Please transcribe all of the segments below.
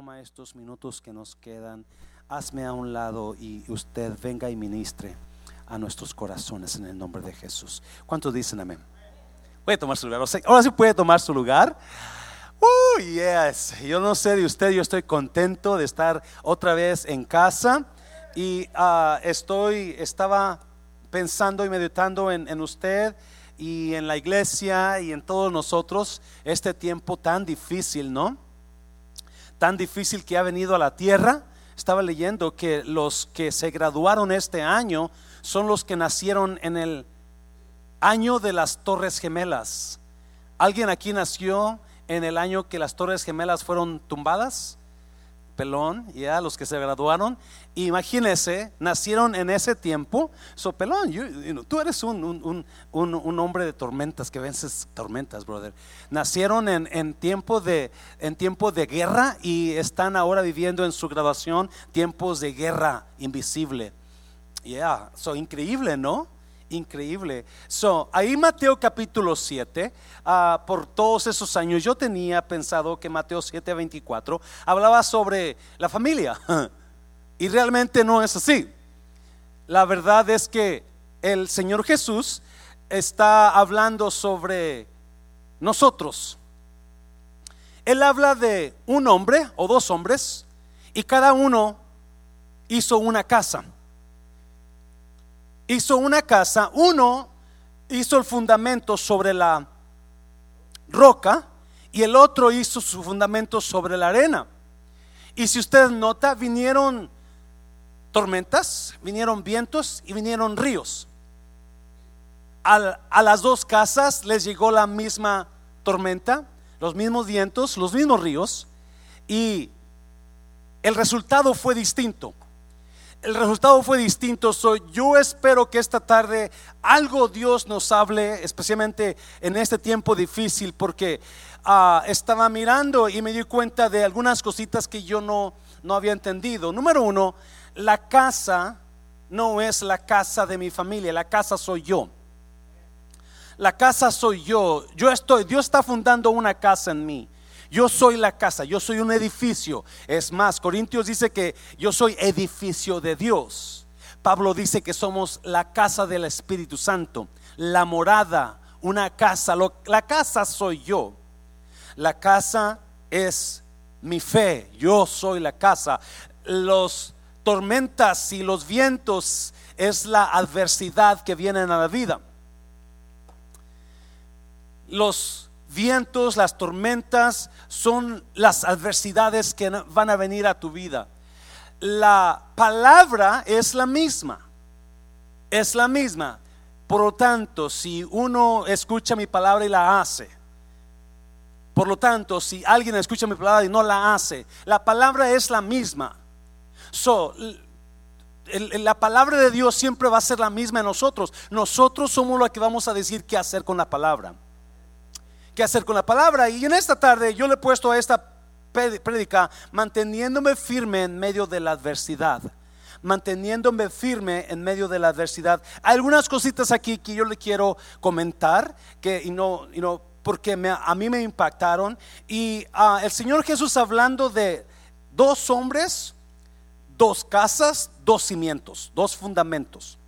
toma estos minutos que nos quedan, hazme a un lado y usted venga y ministre a nuestros corazones en el nombre de Jesús. ¿Cuántos dicen amén? Puede tomar su lugar. Ahora sí puede tomar su lugar. Uh, yes. Yo no sé de usted, yo estoy contento de estar otra vez en casa y ah, estoy, estaba pensando y meditando en, en usted y en la iglesia y en todos nosotros este tiempo tan difícil, ¿no? Tan difícil que ha venido a la tierra. Estaba leyendo que los que se graduaron este año son los que nacieron en el año de las Torres Gemelas. ¿Alguien aquí nació en el año que las Torres Gemelas fueron tumbadas? Pelón, ya los que se graduaron. Imagínense, nacieron en ese tiempo. So, Pelón, tú eres un, hombre de tormentas que vences tormentas, brother. Nacieron en, tiempo de, en tiempo de guerra y están ahora viviendo en su graduación tiempos de guerra invisible. Ya, so increíble, ¿no? Increíble. So, ahí Mateo capítulo 7, ah, por todos esos años yo tenía pensado que Mateo 7 24 hablaba sobre la familia. y realmente no es así. La verdad es que el Señor Jesús está hablando sobre nosotros. Él habla de un hombre o dos hombres y cada uno hizo una casa hizo una casa, uno hizo el fundamento sobre la roca y el otro hizo su fundamento sobre la arena. Y si usted nota, vinieron tormentas, vinieron vientos y vinieron ríos. A, las dos casas les llegó la misma tormenta, los mismos vientos, los mismos ríos, y el resultado fue distinto el resultado fue distinto. yo espero que esta tarde algo Dios nos hable, especialmente en este tiempo difícil, porque ah, estaba mirando y me di cuenta de algunas cositas que yo no, no había entendido. Número uno, la casa no es la casa de mi familia, la casa soy yo. La casa soy yo. Yo estoy, Dios está fundando una casa en mí. Yo soy la casa, yo soy un edificio. Es más, Corintios dice que yo soy edificio de Dios. Pablo dice que somos la casa del Espíritu Santo, la morada, una casa. la casa soy yo. La casa es mi fe. Yo soy la casa. Los tormentas y los vientos es la adversidad que viene a la vida. Los vientos, las tormentas son las adversidades que van a venir a tu vida. La palabra es la misma, es la misma. Por lo tanto, si uno escucha mi palabra y la hace, por lo tanto, si alguien escucha mi palabra y no la hace, la palabra es la misma. So, la palabra de Dios siempre va a ser la misma en nosotros. Nosotros somos los que vamos a decir qué hacer con la palabra qué hacer con la palabra. Y en esta tarde yo le he puesto a esta prédica manteniéndome firme en medio de la adversidad. Manteniéndome firme en medio de la adversidad. Hay algunas cositas aquí que yo le quiero comentar que y no, y no porque a mí me impactaron. Y ah, el Señor Jesús hablando de dos hombres, dos casas, dos cimientos, dos fundamentos.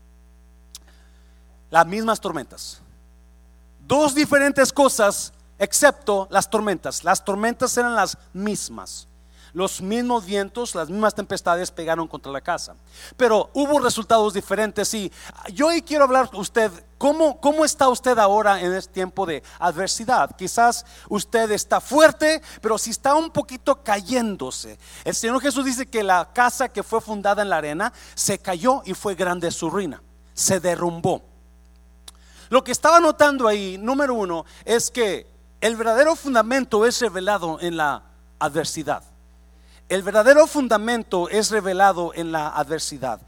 Las mismas tormentas dos diferentes cosas excepto las tormentas. Las tormentas eran las mismas. Los mismos vientos, las mismas tempestades pegaron contra la casa. Pero hubo resultados diferentes y yo hoy quiero hablar con usted, ¿cómo, ¿cómo está usted ahora en este tiempo de adversidad? Quizás usted está fuerte, pero si está un poquito cayéndose. El Señor Jesús dice que la casa que fue fundada en la arena se cayó y fue grande su ruina, se derrumbó. Lo que estaba notando ahí, número uno, es que el verdadero fundamento es revelado en la adversidad. El verdadero fundamento es revelado en la adversidad.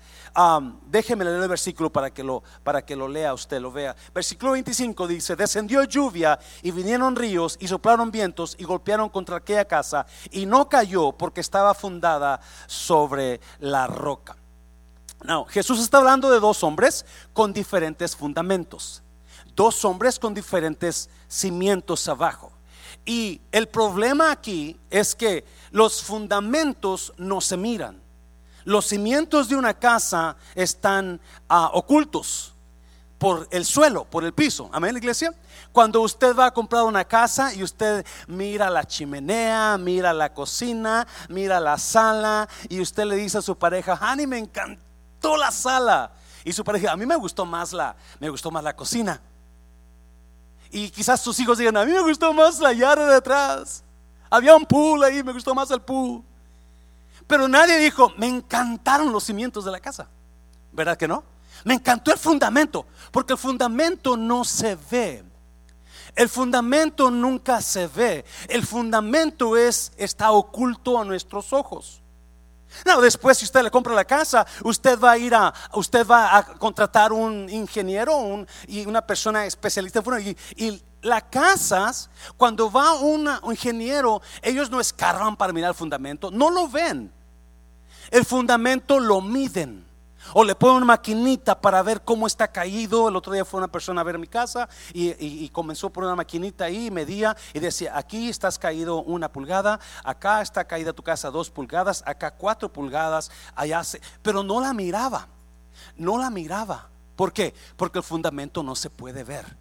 déjeme leer el versículo para que, lo, para que lo lea usted, lo vea. Versículo 25 dice, descendió lluvia y vinieron ríos y soplaron vientos y golpearon contra aquella casa y no cayó porque estaba fundada sobre la roca. No, Jesús está hablando de dos hombres con diferentes fundamentos dos hombres con diferentes cimientos abajo. Y el problema aquí es que los fundamentos no se miran. Los cimientos de una casa están ah, ocultos por el suelo, por el piso. Amén, iglesia. Cuando usted va a comprar una casa y usted mira la chimenea, mira la cocina, mira la sala y usted le dice a su pareja, Hani, me encantó la sala. Y su pareja, a mí me gustó más la, me gustó más la cocina. Y quizás sus hijos digan, a mí me gustó más la yarda de atrás. Había un pool ahí, me gustó más el pool. Pero nadie dijo, me encantaron los cimientos de la casa. ¿Verdad que no? Me encantó el fundamento, porque el fundamento no se ve. El fundamento nunca se ve. El fundamento es está oculto a nuestros ojos. No, después si usted le compra la casa, usted va a ir a, usted va a contratar un ingeniero un, y una persona especialista y, y las casas, cuando va un ingeniero, ellos no escarban para mirar el fundamento, no lo ven. El fundamento lo miden. O le ponen una maquinita para ver cómo está caído. El otro día fue una persona a ver mi casa y, comenzó por una maquinita ahí, medía y decía, aquí estás caído una pulgada, acá está caída tu casa dos pulgadas, acá cuatro pulgadas, allá se... Pero no la miraba, no la miraba. ¿Por qué? Porque el fundamento no se puede ver.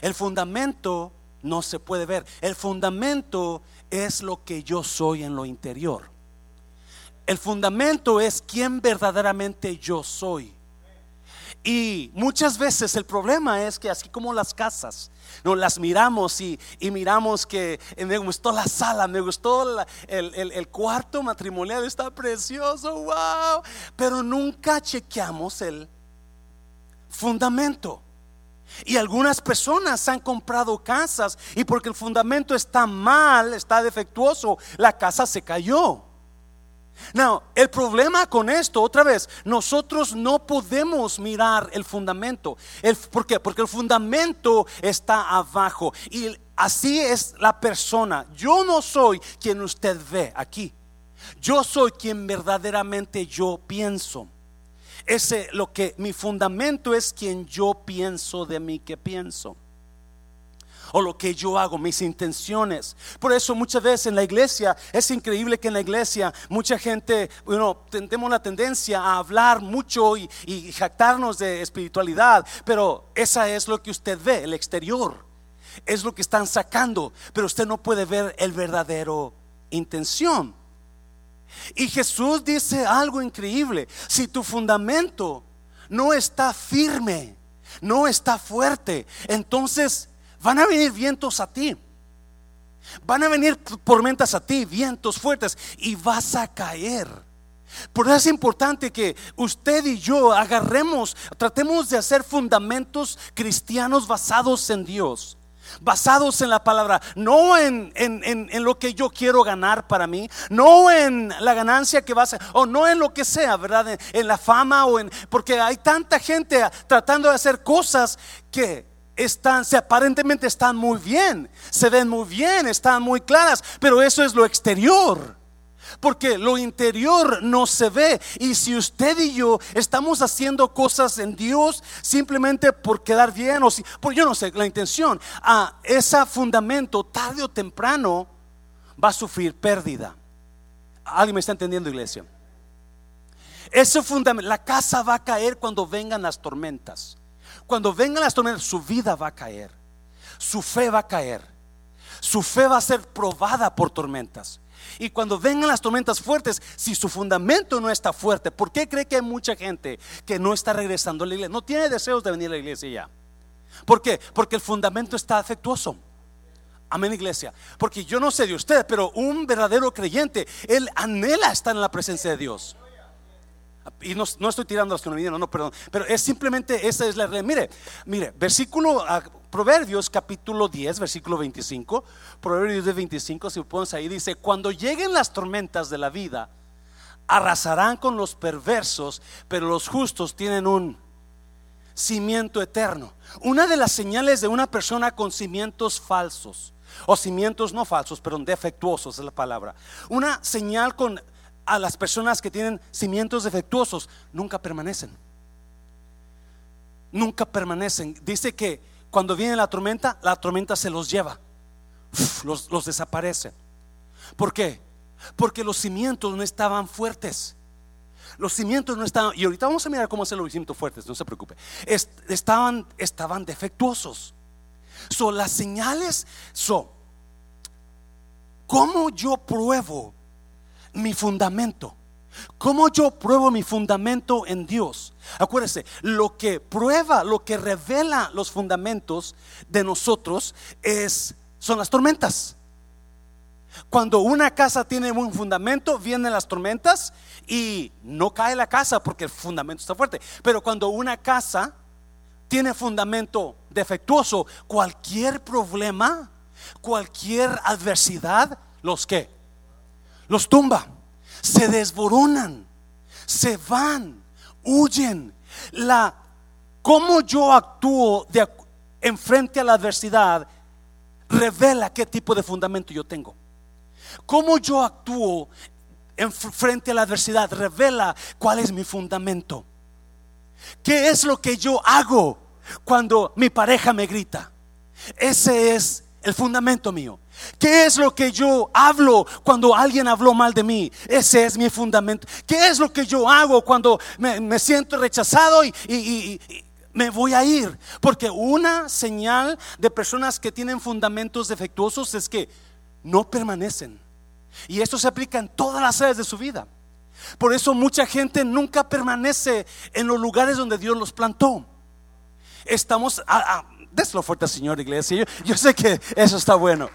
El fundamento no se puede ver. El fundamento es lo que yo soy en lo interior. El fundamento es quién verdaderamente yo soy. Y muchas veces el problema es que así como las casas, no las miramos y, miramos que me gustó la sala, me gustó el, el, cuarto matrimonial, está precioso, wow, pero nunca chequeamos el fundamento. Y algunas personas han comprado casas y porque el fundamento está mal, está defectuoso, la casa se cayó. Now, el problema con esto, otra vez, nosotros no podemos mirar el fundamento. ¿Por qué? Porque el fundamento está abajo. Y así es la persona. Yo no soy quien usted ve aquí. Yo soy quien verdaderamente yo pienso. Ese lo que mi fundamento es quien yo pienso de mí que pienso o lo que yo hago, mis intenciones. Por eso muchas veces en la iglesia, es increíble que en la iglesia mucha gente, bueno, tenemos la tendencia a hablar mucho y, jactarnos de espiritualidad, pero esa es lo que usted ve, el exterior. Es lo que están sacando, pero usted no puede ver el verdadero intención. Y Jesús dice algo increíble. Si tu fundamento no está firme, no está fuerte, entonces Van a venir vientos a ti. Van a venir tormentas a ti, vientos fuertes, y vas a caer. Por eso es importante que usted y yo agarremos, tratemos de hacer fundamentos cristianos basados en Dios basados en la palabra, no en, en, lo que yo quiero ganar para mí, no en la ganancia que va a ser, o no en lo que sea, ¿verdad? En, la fama o en, porque hay tanta gente tratando de hacer cosas que están, se aparentemente están muy bien, se ven muy bien, están muy claras, pero eso es lo exterior. Porque lo interior no se ve. Y si usted y yo estamos haciendo cosas en Dios simplemente por quedar bien, o si, por yo no sé, la intención, a ese fundamento tarde o temprano va a sufrir pérdida. ¿Alguien me está entendiendo, iglesia? Ese fundamento, la casa va a caer cuando vengan las tormentas. Cuando vengan las tormentas, su vida va a caer. Su fe va a caer. Su fe va a ser probada por tormentas. Y cuando vengan las tormentas fuertes, si su fundamento no está fuerte, ¿por qué cree que hay mucha gente que no está regresando a la iglesia? No tiene deseos de venir a la iglesia ya. ¿Por qué? Porque el fundamento está afectuoso. Amén, iglesia. Porque yo no sé de usted, pero un verdadero creyente, él anhela estar en la presencia de Dios. Y no, estoy tirando a los que no no, perdón. Pero es simplemente, esa es la realidad. Mire, mire, versículo, Proverbios capítulo 10, versículo 25. Proverbios 10, 25, si pones ahí, dice, cuando lleguen las tormentas de la vida, arrasarán con los perversos, pero los justos tienen un cimiento eterno. Una de las señales de una persona con cimientos falsos, o cimientos no falsos, pero defectuosos es la palabra. Una señal con a las personas que tienen cimientos defectuosos nunca permanecen. Nunca permanecen. Dice que cuando viene la tormenta, la tormenta se los lleva. los, los desaparece. ¿Por qué? Porque los cimientos no estaban fuertes. Los cimientos no estaban, y ahorita vamos a mirar cómo hacer los cimientos fuertes, no se preocupe. estaban, estaban defectuosos. Son las señales son, ¿cómo yo pruebo mi fundamento? ¿Cómo yo pruebo mi fundamento en Dios? Acuérdese, lo que prueba, lo que revela los fundamentos de nosotros es, son las tormentas. Cuando una casa tiene un fundamento, vienen las tormentas y no cae la casa porque el fundamento está fuerte. Pero cuando una casa tiene fundamento defectuoso, cualquier problema, cualquier adversidad, los que los tumba, se desboronan, se van, huyen. La cómo yo actúo de, en frente a la adversidad revela qué tipo de fundamento yo tengo. Cómo yo actúo en frente a la adversidad revela cuál es mi fundamento. ¿Qué es lo que yo hago cuando mi pareja me grita? Ese es el fundamento mío. ¿Qué es lo que yo hablo cuando alguien habló mal de mí? Ese es mi fundamento. ¿Qué es lo que yo hago cuando me, siento rechazado y me voy a ir? Porque una señal de personas que tienen fundamentos defectuosos es que no permanecen. Y esto se aplica en todas las áreas de su vida. Por eso mucha gente nunca permanece en los lugares donde Dios los plantó. Estamos, ah, ah, deslo fuerte, Señor Iglesia. Yo, sé que eso está bueno.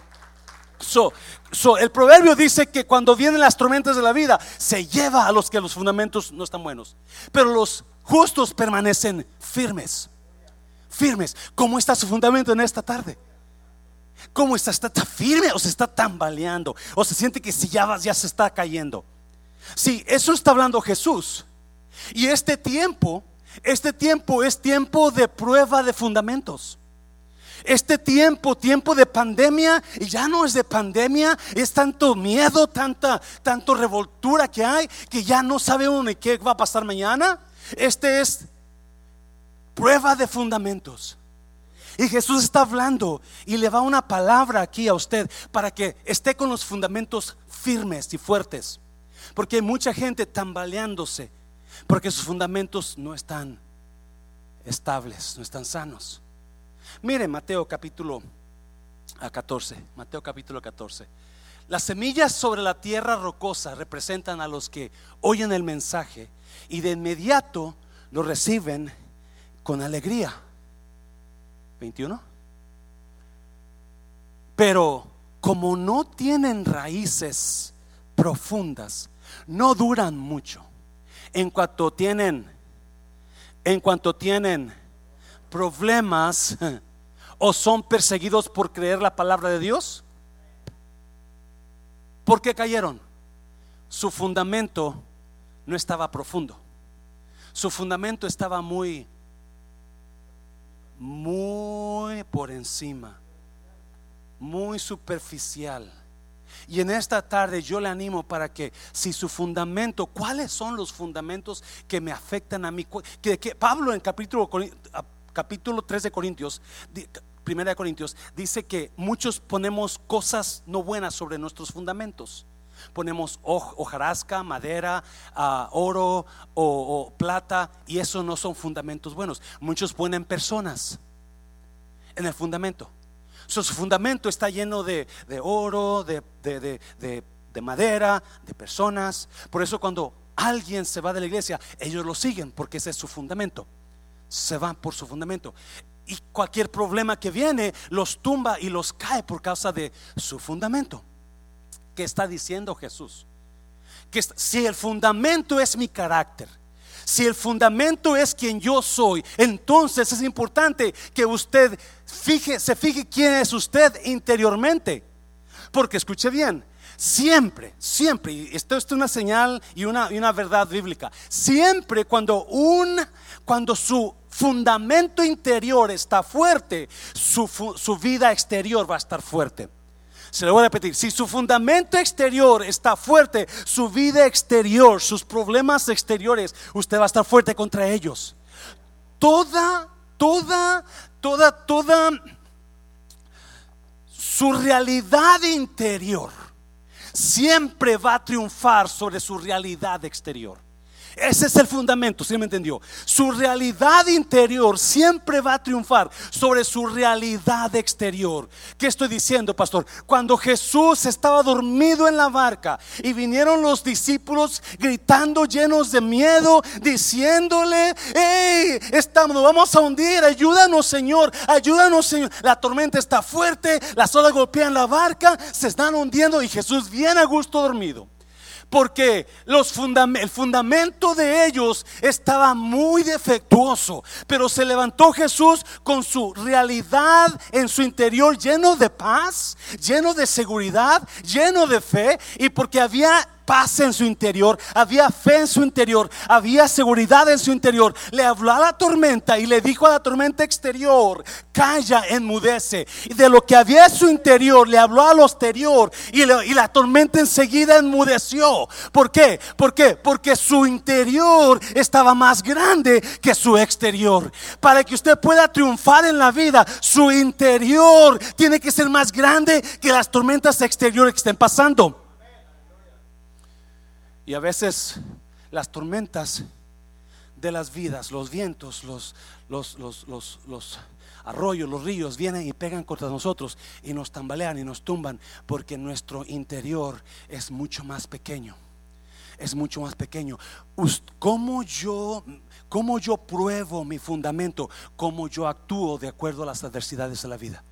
So, so, el proverbio dice que cuando vienen las tormentas de la vida, se lleva a los que los fundamentos no están buenos. Pero los justos permanecen firmes. Firmes. ¿Cómo está su fundamento en esta tarde? ¿Cómo está? ¿Está tan firme o se está tambaleando? ¿O se siente que si ya ya se está cayendo? Sí, eso está hablando Jesús. Y este tiempo, este tiempo es tiempo de prueba de fundamentos. Este tiempo, tiempo de pandemia, y ya no es de pandemia, es tanto miedo, tanta, tanto revoltura que hay, que ya no sabe uno ni qué va a pasar mañana. Este es prueba de fundamentos. Y Jesús está hablando y le va una palabra aquí a usted para que esté con los fundamentos firmes y fuertes. Porque hay mucha gente tambaleándose porque sus fundamentos no están estables, no están sanos. Mire Mateo capítulo 14, Mateo capítulo 14. Las semillas sobre la tierra rocosa representan a los que oyen el mensaje y de inmediato lo reciben con alegría. 21. Pero como no tienen raíces profundas, no duran mucho. En cuanto tienen, en cuanto tienen problemas o son perseguidos por creer la palabra de Dios, ¿por qué cayeron? Su fundamento no estaba profundo. Su fundamento estaba muy muy por encima, muy superficial. Y en esta tarde yo le animo para que si su fundamento, ¿cuáles son los fundamentos que me afectan a mí? Pablo en capítulo, capítulo 3 de Corintios, primera de Corintios, dice que muchos ponemos cosas no buenas sobre nuestros fundamentos. Ponemos hojarasca, madera, ah, oro o, plata y eso no son fundamentos buenos. Muchos ponen personas en el fundamento. su fundamento está lleno de, oro, de, de madera, de personas. Por eso cuando alguien se va de la iglesia, ellos lo siguen porque ese es su fundamento. Se van por su fundamento. Y cualquier problema que viene los tumba y los cae por causa de su fundamento. ¿Qué está diciendo Jesús? Que si el fundamento es mi carácter, si el fundamento es quien yo soy, entonces es importante que usted fije, se fije quién es usted interiormente. Porque escuche bien, siempre, siempre, y esto es una señal y una, y una verdad bíblica, siempre cuando un, cuando su fundamento interior está fuerte, su, su vida exterior va a estar fuerte. Se lo voy a repetir. Si su fundamento exterior está fuerte, su vida exterior, sus problemas exteriores, usted va a estar fuerte contra ellos. Toda, toda, toda, toda su realidad interior siempre va a triunfar sobre su realidad exterior. Ese es el fundamento, si me entendió? Su realidad interior siempre va a triunfar sobre su realidad exterior. ¿Qué estoy diciendo, pastor? Cuando Jesús estaba dormido en la barca y vinieron los discípulos gritando llenos de miedo, diciéndole, hey, estamos, vamos a hundir, ayúdanos Señor, ayúdanos Señor. La tormenta está fuerte, las olas golpean la barca, se están hundiendo y Jesús bien a gusto dormido porque los el fundamento de ellos estaba muy defectuoso. Pero se levantó Jesús con su realidad en su interior lleno de paz, lleno de seguridad, lleno de fe, y porque había paz en su interior, había fe en su interior, había seguridad en su interior. Le habló a la tormenta y le dijo a la tormenta exterior, calla, enmudece. Y de lo que había en su interior, le habló a lo exterior y, la tormenta enseguida enmudeció. ¿Por qué? ¿Por qué? Porque su interior estaba más grande que su exterior. Para que usted pueda triunfar en la vida, su interior tiene que ser más grande que las tormentas exteriores que estén pasando. Y a veces las tormentas de las vidas, los vientos, los, los, los, arroyos, los ríos vienen y pegan contra nosotros y nos tambalean y nos tumban porque nuestro interior es mucho más pequeño. Es mucho más pequeño. ¿Cómo yo, cómo yo pruebo mi fundamento? ¿Cómo yo actúo de acuerdo a las adversidades de la vida?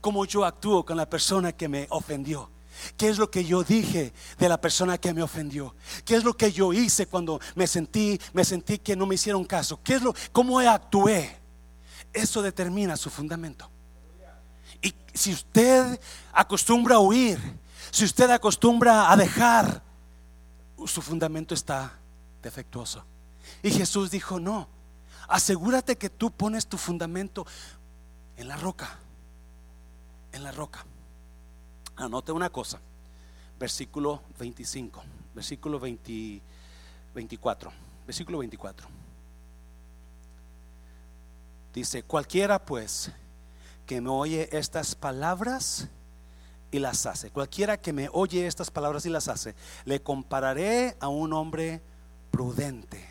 ¿Cómo yo actúo con la persona que me ofendió? ¿Qué es lo que yo dije de la persona que me ofendió? ¿Qué es lo que yo hice cuando me sentí, me sentí que no me hicieron caso? ¿Qué es lo, cómo actué? Eso determina su fundamento. Y si usted acostumbra a huir, si usted acostumbra a dejar, su fundamento está defectuoso. Y Jesús dijo, no, asegúrate que tú pones tu fundamento en la roca, en la roca. Anote una cosa, versículo 25, versículo 24, versículo 24. Dice, cualquiera pues que me oye estas palabras y las hace, cualquiera que me oye estas palabras y las hace, le compararé a un hombre prudente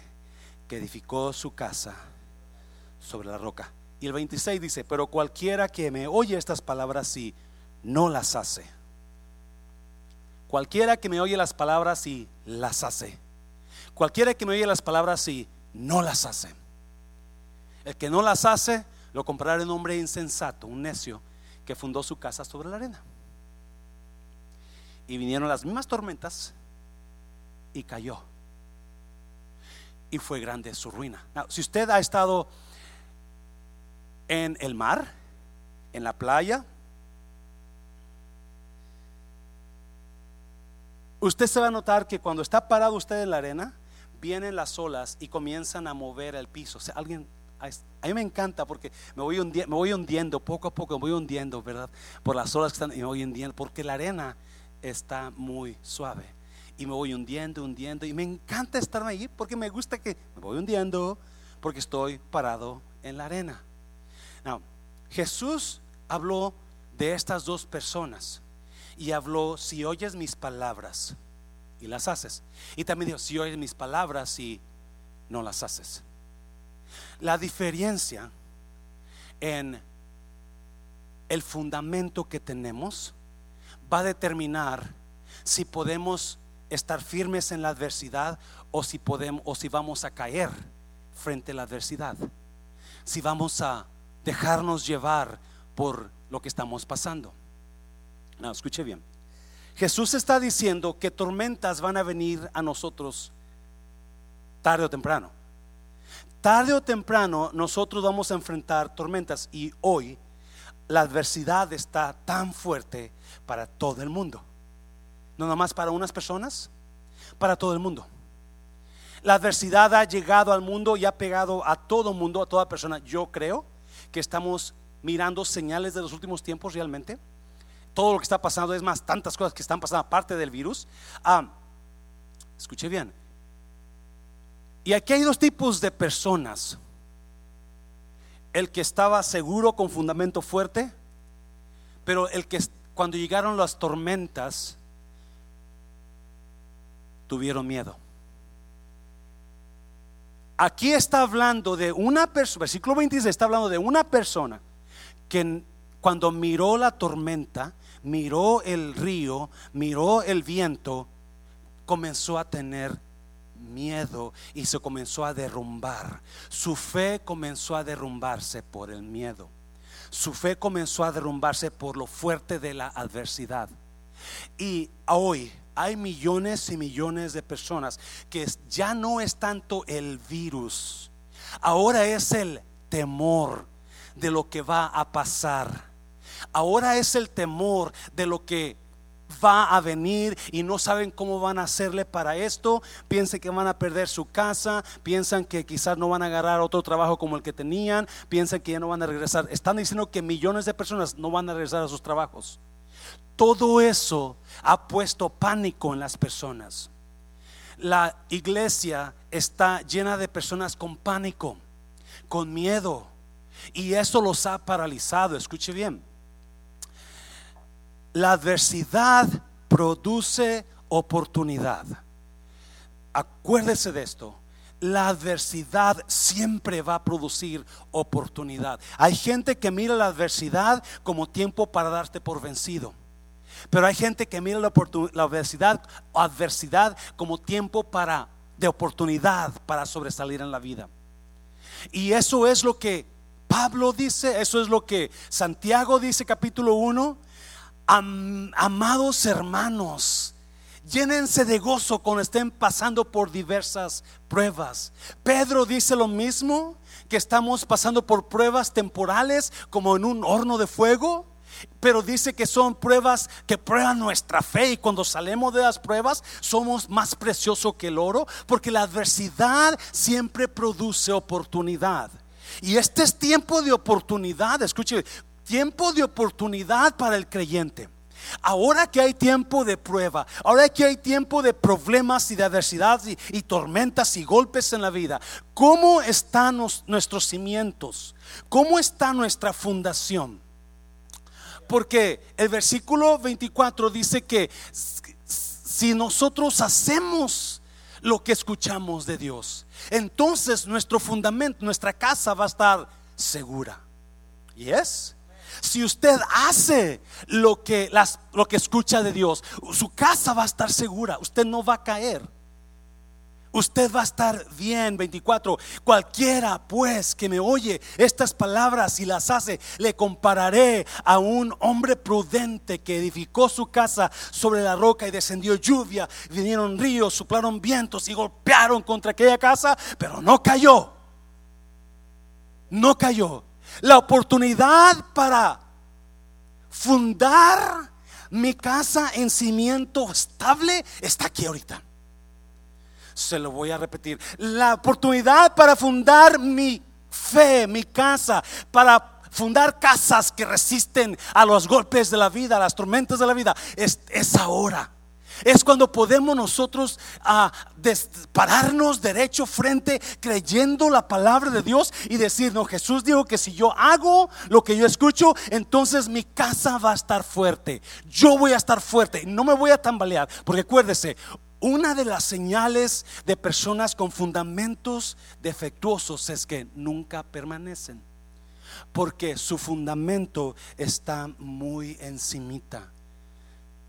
que edificó su casa sobre la roca. Y el 26 dice, pero cualquiera que me oye estas palabras y no las hace. Cualquiera que me oye las palabras y las hace. Cualquiera que me oye las palabras y no las hace. El que no las hace, lo comprará un hombre insensato, un necio, que fundó su casa sobre la arena. Y vinieron las mismas tormentas y cayó. Y fue grande su ruina. si usted ha estado en el mar, en la playa, Usted se va a notar que cuando está parado usted en la arena, vienen las olas y comienzan a mover el piso. O sea, alguien, a mí me encanta porque me voy, hundiendo, me voy hundiendo, poco a poco me voy hundiendo, ¿verdad? Por las olas que están y me voy hundiendo, porque la arena está muy suave. Y me voy hundiendo, hundiendo. Y me encanta estar ahí porque me gusta que me voy hundiendo porque estoy parado en la arena. Now, Jesús habló de estas dos personas y habló, si oyes mis palabras y las haces. Y también dijo, si oyes mis palabras y no las haces. La diferencia en el fundamento que tenemos va a determinar si podemos estar firmes en la adversidad o si podemos o si vamos a caer frente a la adversidad. Si vamos a dejarnos llevar por lo que estamos pasando. No, escuche bien. Jesús está diciendo que tormentas van a venir a nosotros tarde o temprano. Tarde o temprano nosotros vamos a enfrentar tormentas y hoy la adversidad está tan fuerte para todo el mundo. No nada más para unas personas, para todo el mundo. La adversidad ha llegado al mundo y ha pegado a todo mundo, a toda persona. Yo creo que estamos mirando señales de los últimos tiempos realmente todo lo que está pasando, es más, tantas cosas que están pasando aparte del virus. Ah, escuche bien. Y aquí hay dos tipos de personas. El que estaba seguro con fundamento fuerte, pero el que cuando llegaron las tormentas, tuvieron miedo. Aquí está hablando de una persona, versículo 26 está hablando de una persona que cuando miró la tormenta, miró el río, miró el viento, comenzó a tener miedo y se comenzó a derrumbar. Su fe comenzó a derrumbarse por el miedo. Su fe comenzó a derrumbarse por lo fuerte de la adversidad. Y hoy hay millones y millones de personas que ya no es tanto el virus, ahora es el temor de lo que va a pasar. Ahora es el temor de lo que va a venir y no saben cómo van a hacerle para esto. Piensan que van a perder su casa, piensan que quizás no van a agarrar otro trabajo como el que tenían, piensan que ya no van a regresar. Están diciendo que millones de personas no van a regresar a sus trabajos. Todo eso ha puesto pánico en las personas. La iglesia está llena de personas con pánico, con miedo, y eso los ha paralizado. Escuche bien. La adversidad produce oportunidad. Acuérdese de esto. La adversidad siempre va a producir oportunidad. Hay gente que mira la adversidad como tiempo para darte por vencido. Pero hay gente que mira la, la adversidad, adversidad como tiempo para, de oportunidad para sobresalir en la vida. Y eso es lo que Pablo dice, eso es lo que Santiago dice capítulo 1. Amados hermanos, llénense de gozo cuando estén pasando por diversas pruebas. Pedro dice lo mismo, que estamos pasando por pruebas temporales como en un horno de fuego. Pero dice que son pruebas que prueban nuestra fe y cuando salimos de las pruebas somos más preciosos que el oro porque la adversidad siempre produce oportunidad. Y este es tiempo de oportunidad, escuche, tiempo de oportunidad para el creyente. Ahora que hay tiempo de prueba, ahora que hay tiempo de problemas y de adversidad y, tormentas y golpes en la vida, ¿cómo están nuestros cimientos? ¿Cómo está nuestra fundación? Porque el versículo 24 dice que si nosotros hacemos lo que escuchamos de Dios, entonces nuestro fundamento, nuestra casa va a estar segura. ¿Y es? Si usted hace lo que, las, lo que escucha de Dios, su casa va a estar segura, usted no va a caer usted va a estar bien. 24. Cualquiera pues que me oye estas palabras y las hace, le compararé a un hombre prudente que edificó su casa sobre la roca y descendió lluvia, vinieron ríos, soplaron vientos y golpearon contra aquella casa, pero no cayó. No cayó. La oportunidad para fundar mi casa en cimiento estable está aquí ahorita. Se lo voy a repetir. La oportunidad para fundar mi fe, mi casa, para fundar casas que resisten a los golpes de la vida, a las tormentas de la vida, es, ahora. Es cuando podemos nosotros ah, pararnos derecho frente creyendo la palabra de Dios y decir, no, Jesús dijo que si yo hago lo que yo escucho, entonces mi casa va a estar fuerte. Yo voy a estar fuerte, no me voy a tambalear, porque acuérdese, una de las señales de personas con fundamentos defectuosos es que nunca permanecen. Porque su fundamento está muy encimita.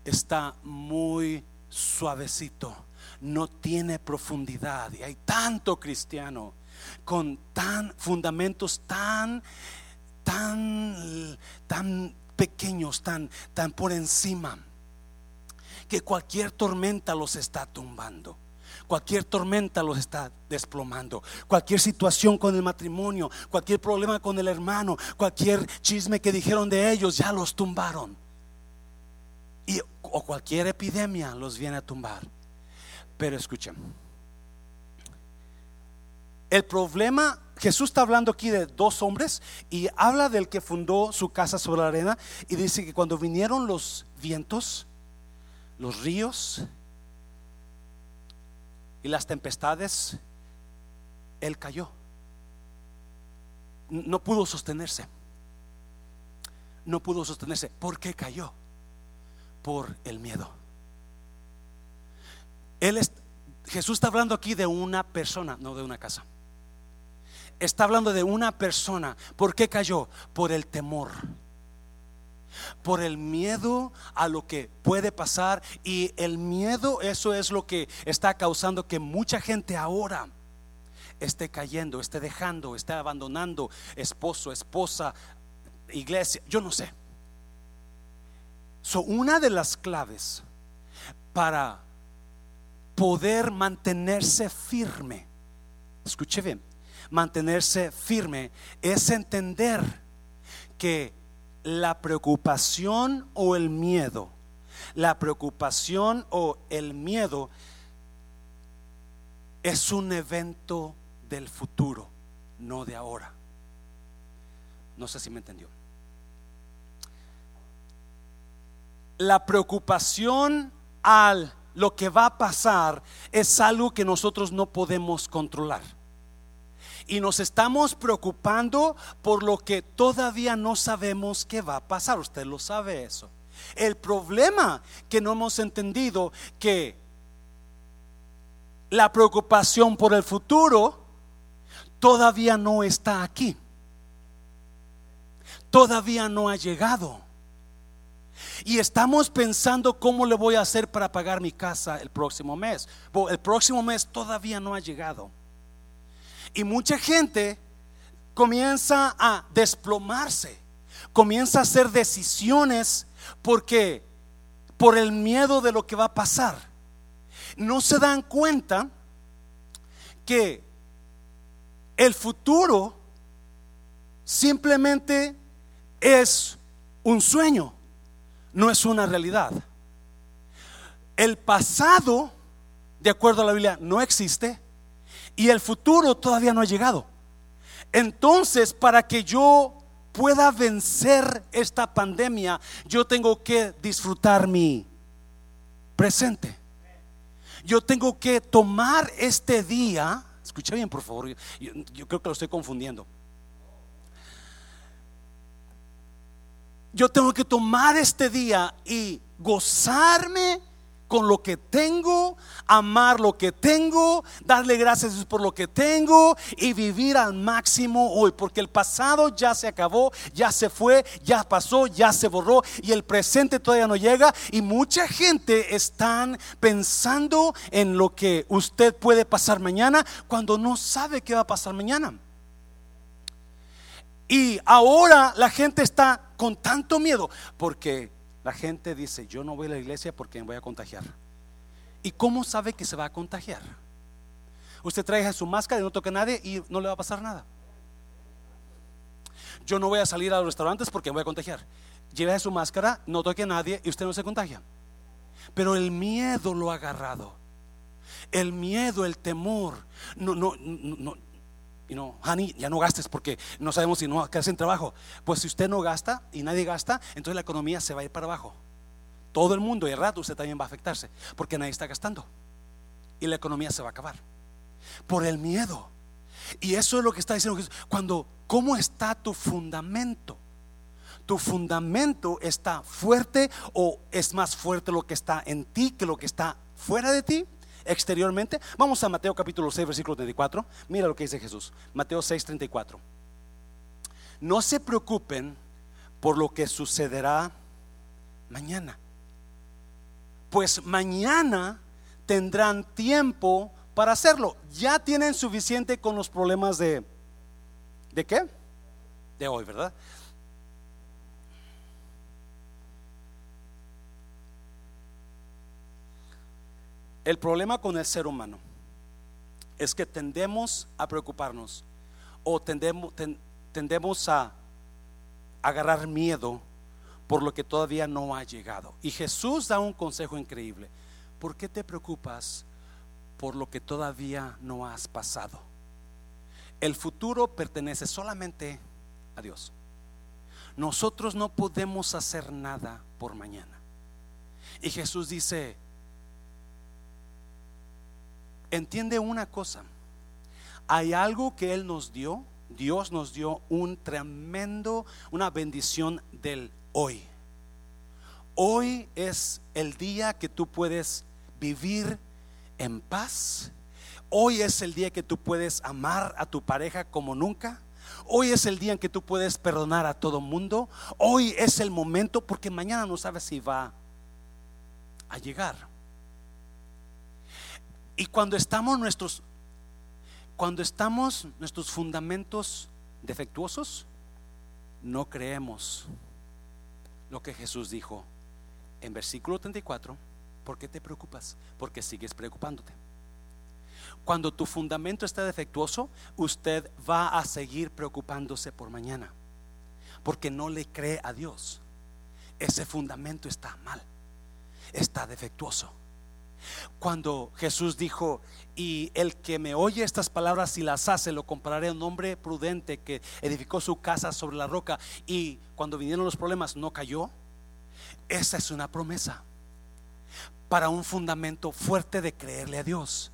Está muy suavecito. No tiene profundidad. Y hay tanto cristiano con tan fundamentos tan tan tan pequeños, tan tan por encima que cualquier tormenta los está tumbando. Cualquier tormenta los está desplomando. Cualquier situación con el matrimonio, cualquier problema con el hermano, cualquier chisme que dijeron de ellos, ya los tumbaron. Y, o cualquier epidemia los viene a tumbar. Pero escuchen, el problema, Jesús está hablando aquí de dos hombres y habla del que fundó su casa sobre la arena y dice que cuando vinieron los vientos, los ríos y las tempestades, él cayó. No pudo sostenerse. No pudo sostenerse. ¿Por qué cayó? Por el miedo. Él es, Jesús está hablando aquí de una persona, no de una casa. Está hablando de una persona. ¿Por qué cayó? Por el temor. Por el miedo a lo que puede pasar. Y el miedo, eso es lo que está causando que mucha gente ahora esté cayendo, esté dejando, esté abandonando esposo, esposa, iglesia, yo no sé. So, una de las claves para poder mantenerse firme, escuche bien, mantenerse firme es entender que la preocupación o el miedo, la preocupación o el miedo es un evento del futuro, no de ahora. No sé si me entendió. La preocupación al lo que va a pasar es algo que nosotros no podemos controlar. Y nos estamos preocupando por lo que todavía no sabemos que va a pasar. Usted lo sabe eso. El problema que no hemos entendido que la preocupación por el futuro todavía no está aquí. Todavía no ha llegado. Y estamos pensando cómo le voy a hacer para pagar mi casa el próximo mes. El próximo mes todavía no ha llegado. Y mucha gente comienza a desplomarse, comienza a hacer decisiones porque por el miedo de lo que va a pasar. No se dan cuenta que el futuro simplemente es un sueño, no es una realidad. El pasado, de acuerdo a la Biblia, no existe y el futuro todavía no ha llegado. Entonces, para que yo pueda vencer esta pandemia, yo tengo que disfrutar mi presente. Yo tengo que tomar este día Escucha bien, por favor. Yo, creo que lo estoy confundiendo. Yo tengo que tomar este día y gozarme con lo que tengo, amar lo que tengo, darle gracias por lo que tengo y vivir al máximo hoy, porque el pasado ya se acabó, ya se fue, ya pasó, ya se borró y el presente todavía no llega y mucha gente están pensando en lo que usted puede pasar mañana cuando no sabe qué va a pasar mañana. Y ahora la gente está con tanto miedo porque la gente dice, yo no voy a la iglesia porque me voy a contagiar. ¿Y cómo sabe que se va a contagiar? Usted trae su máscara y no toca a nadie y no le va a pasar nada. Yo no voy a salir a los restaurantes porque me voy a contagiar. Lleve su máscara, no toque a nadie y usted no se contagia. Pero el miedo lo ha agarrado. El miedo, el temor. No, no, no, y no, honey, ya no gastes porque no sabemos si no quedas en trabajo. Pues si usted no gasta y nadie gasta, entonces la economía se va a ir para abajo. Todo el mundo y el rato usted también va a afectarse porque nadie está gastando y la economía se va a acabar por el miedo. Y eso es lo que está diciendo Jesús. Cuando, ¿cómo está tu fundamento? ¿Tu fundamento está fuerte o es más fuerte lo que está en ti que lo que está fuera de ti? Exteriormente. Vamos a Mateo capítulo 6, versículo 34. Mira lo que dice Jesús. Mateo 6, 34. No se preocupen por lo que sucederá mañana. Pues mañana tendrán tiempo para hacerlo. Ya tienen suficiente con los problemas de... ¿De qué? De hoy, ¿verdad? El problema con el ser humano es que tendemos a preocuparnos o tendemos, tendemos a agarrar miedo por lo que todavía no ha llegado. Y Jesús da un consejo increíble. ¿Por qué te preocupas por lo que todavía no has pasado? El futuro pertenece solamente a Dios. Nosotros no podemos hacer nada por mañana. Y Jesús dice, entiende una cosa, hay algo que Él nos dio, Dios nos dio un tremendo, una bendición del hoy. Hoy es el día que tú puedes vivir en paz. Hoy es el día que tú puedes amar a tu pareja como nunca. Hoy es el día en que tú puedes perdonar a todo mundo. Hoy es el momento porque mañana no sabes si va a llegar. Y cuando estamos nuestros cuando estamos nuestros fundamentos defectuosos, no creemos lo que Jesús dijo en versículo 34, ¿por qué te preocupas? Porque sigues preocupándote. Cuando tu fundamento está defectuoso, usted va a seguir preocupándose por mañana, porque no le cree a Dios. Ese fundamento está mal, está defectuoso. Cuando Jesús dijo, y el que me oye estas palabras y las hace, lo compararé a un hombre prudente que edificó su casa sobre la roca y cuando vinieron los problemas no cayó. Esa es una promesa para un fundamento fuerte de creerle a Dios.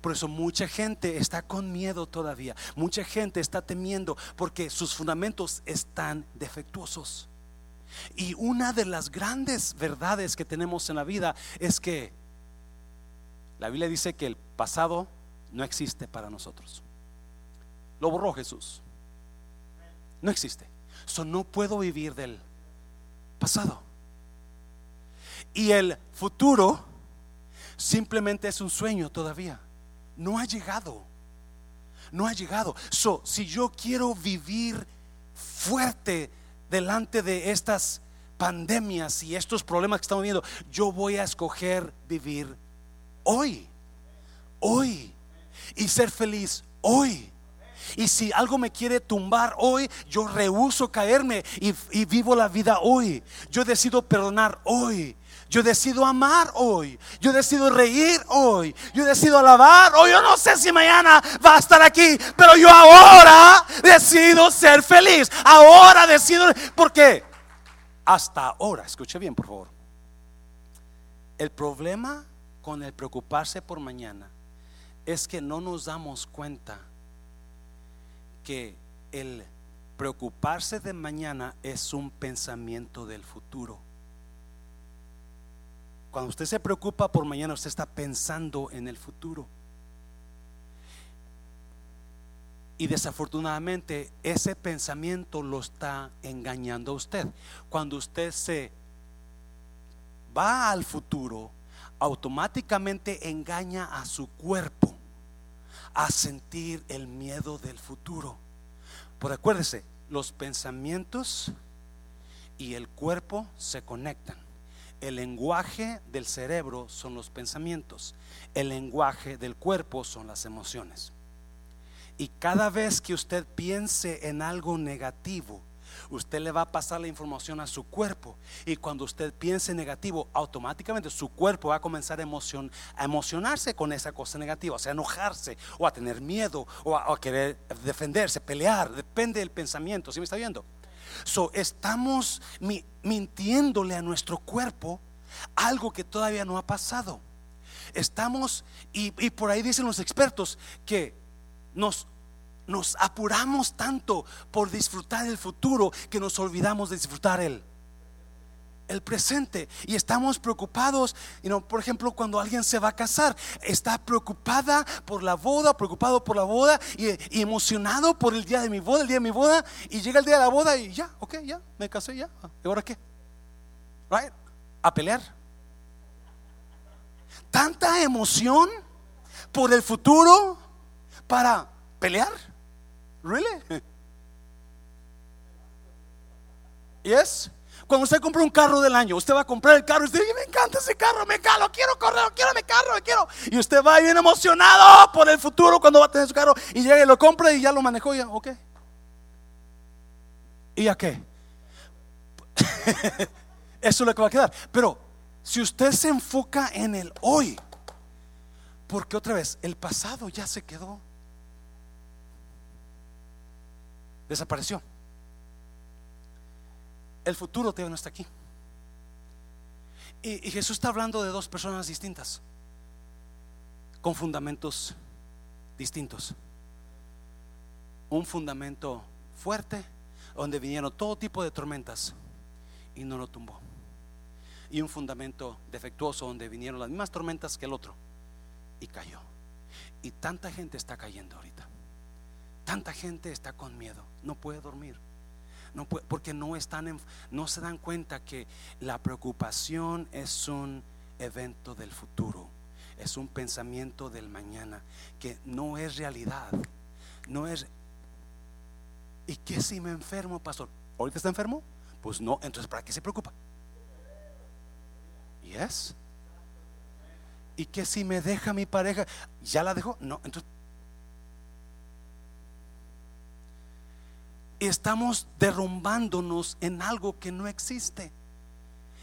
Por eso mucha gente está con miedo todavía. Mucha gente está temiendo porque sus fundamentos están defectuosos. Y una de las grandes verdades que tenemos en la vida es que la Biblia dice que el pasado no existe para nosotros. Lo borró Jesús. No existe. So, no puedo vivir del pasado. Y el futuro simplemente es un sueño todavía. No ha llegado. No ha llegado. So, si yo quiero vivir fuerte delante de estas pandemias y estos problemas que estamos viendo, yo voy a escoger vivir hoy. Hoy. Y ser feliz hoy. Y si algo me quiere tumbar hoy, yo rehuso caerme y, y, vivo la vida hoy. Yo decido perdonar hoy. Yo decido amar hoy. Yo decido reír hoy. Yo decido alabar hoy. Yo no sé si mañana va a estar aquí, pero yo ahora decido ser feliz. Ahora decido. ¿Por qué? Hasta ahora, escuche bien, por favor. El problema con el preocuparse por mañana es que no nos damos cuenta que el preocuparse de mañana es un pensamiento del futuro. Cuando usted se preocupa por mañana, usted está pensando en el futuro. Y desafortunadamente ese pensamiento lo está engañando a usted. Cuando usted se va al futuro, automáticamente engaña a su cuerpo a sentir el miedo del futuro. Por acuérdese, los pensamientos y el cuerpo se conectan. El lenguaje del cerebro son los pensamientos. El lenguaje del cuerpo son las emociones. Y cada vez que usted piense en algo negativo, usted le va a pasar la información a su cuerpo. Y cuando usted piense negativo, automáticamente su cuerpo va a comenzar a, a emocionarse con esa cosa negativa, o sea, a enojarse, o a tener miedo, o a, querer defenderse, pelear. Depende del pensamiento. ¿Sí me está viendo? So, estamos mintiéndole a nuestro cuerpo algo que todavía no ha pasado. Estamos, y, por ahí dicen los expertos, que nos, nos apuramos tanto por disfrutar el futuro que nos olvidamos de disfrutar el, el presente y estamos preocupados, y no por ejemplo, cuando alguien se va a casar, está preocupada por la boda, preocupado por la boda y, emocionado por el día de mi boda, el día de mi boda, y llega el día de la boda y ya, ok, ya, me casé ya, ¿y ahora qué? Right? A pelear. Tanta emoción por el futuro para pelear. Really? Yes. Cuando usted compra un carro del año, usted va a comprar el carro y usted dice, me encanta ese carro, me calo, quiero correr, quiero mi carro, quiero. Y usted va bien emocionado por el futuro cuando va a tener su carro y llega y lo compra y ya lo manejó ya, ok. ¿Y a qué? Eso es lo que va a quedar. Pero si usted se enfoca en el hoy, porque otra vez, el pasado ya se quedó. Desapareció el futuro todavía no está aquí. Y, Jesús está hablando de dos personas distintas, con fundamentos distintos. Un fundamento fuerte, donde vinieron todo tipo de tormentas y no lo tumbó. y un fundamento defectuoso donde vinieron las mismas tormentas que el otro y cayó. Y tanta gente está cayendo ahorita. Tanta gente está con miedo, no puede dormir. No puede, porque no están no se dan cuenta que la preocupación es un evento del futuro, es un pensamiento del mañana que no es realidad. No es ¿Y qué si me enfermo, pastor? ¿Ahorita está enfermo? Pues no, entonces ¿para qué se preocupa? Yes. ¿Y qué si me deja mi pareja? ¿Ya la dejó? No, entonces estamos derrumbándonos en algo que no existe,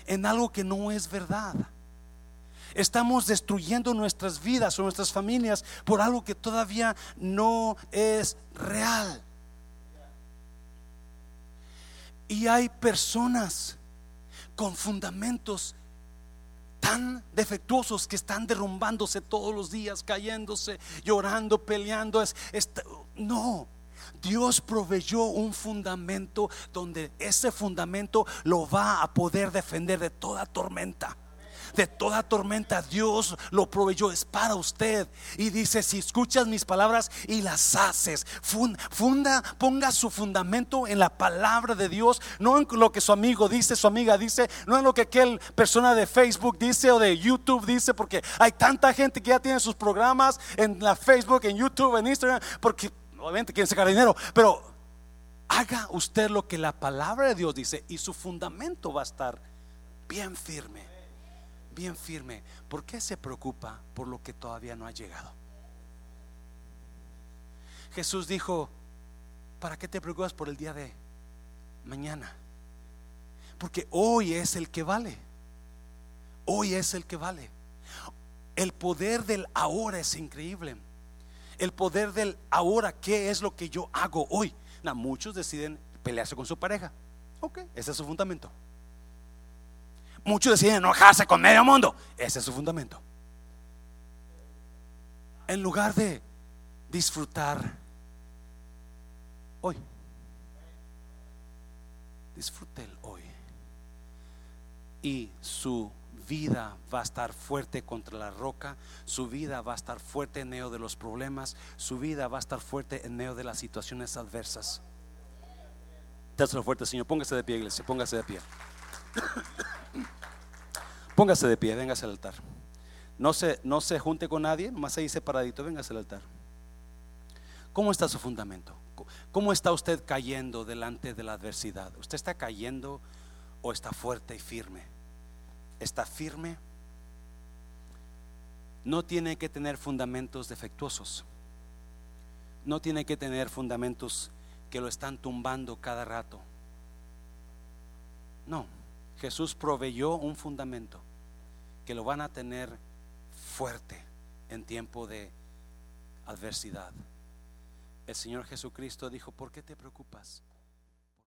en algo que no es verdad. Estamos destruyendo nuestras vidas o nuestras familias por algo que todavía no es real. Y hay personas con fundamentos tan defectuosos que están derrumbándose todos los días, cayéndose, llorando, peleando. Es, no, Dios proveyó un fundamento donde ese fundamento lo va a poder defender de toda tormenta de toda tormenta. Dios lo proveyó, es para usted. Y dice, si escuchas mis palabras y las haces, funda, ponga su fundamento en la palabra de Dios, no en lo que su amigo dice, su amiga dice, no en lo que aquel persona de Facebook dice o de YouTube dice, porque hay tanta gente que ya tiene sus programas en la Facebook, en YouTube, en Instagram, porque obviamente quieren sacar dinero, pero haga usted lo que la palabra de Dios dice y su fundamento va a estar bien firme bien firme, ¿por qué se preocupa por lo que todavía no ha llegado? Jesús dijo, ¿para qué te preocupas por el día de mañana? Porque hoy es el que vale. Hoy es el que vale. El poder del ahora es increíble. El poder del ahora, ¿qué es lo que yo hago hoy? muchos deciden pelearse con su pareja. Ok, ese es su fundamento. Muchos deciden enojarse con medio mundo. Ese es su fundamento. En lugar de disfrutar hoy. Disfrute el hoy. Y su vida va a estar fuerte contra la roca, su vida va a estar fuerte en medio de los problemas, su vida va a estar fuerte en medio de las situaciones adversas. Dáselo fuerte, Señor. Póngase de pie, iglesia. Póngase de pie. Póngase de pie, véngase al altar. No se, no se junte con nadie, nomás ahí separadito, véngase al altar. ¿Cómo está su fundamento? ¿Cómo está usted cayendo delante de la adversidad? ¿Usted está cayendo o está fuerte y firme? ¿Está firme? No tiene que tener fundamentos defectuosos. No tiene que tener fundamentos que lo están tumbando cada rato. No, Jesús proveyó un fundamento que lo van a tener fuerte en tiempo de adversidad. El Señor Jesucristo dijo, ¿por qué te preocupas?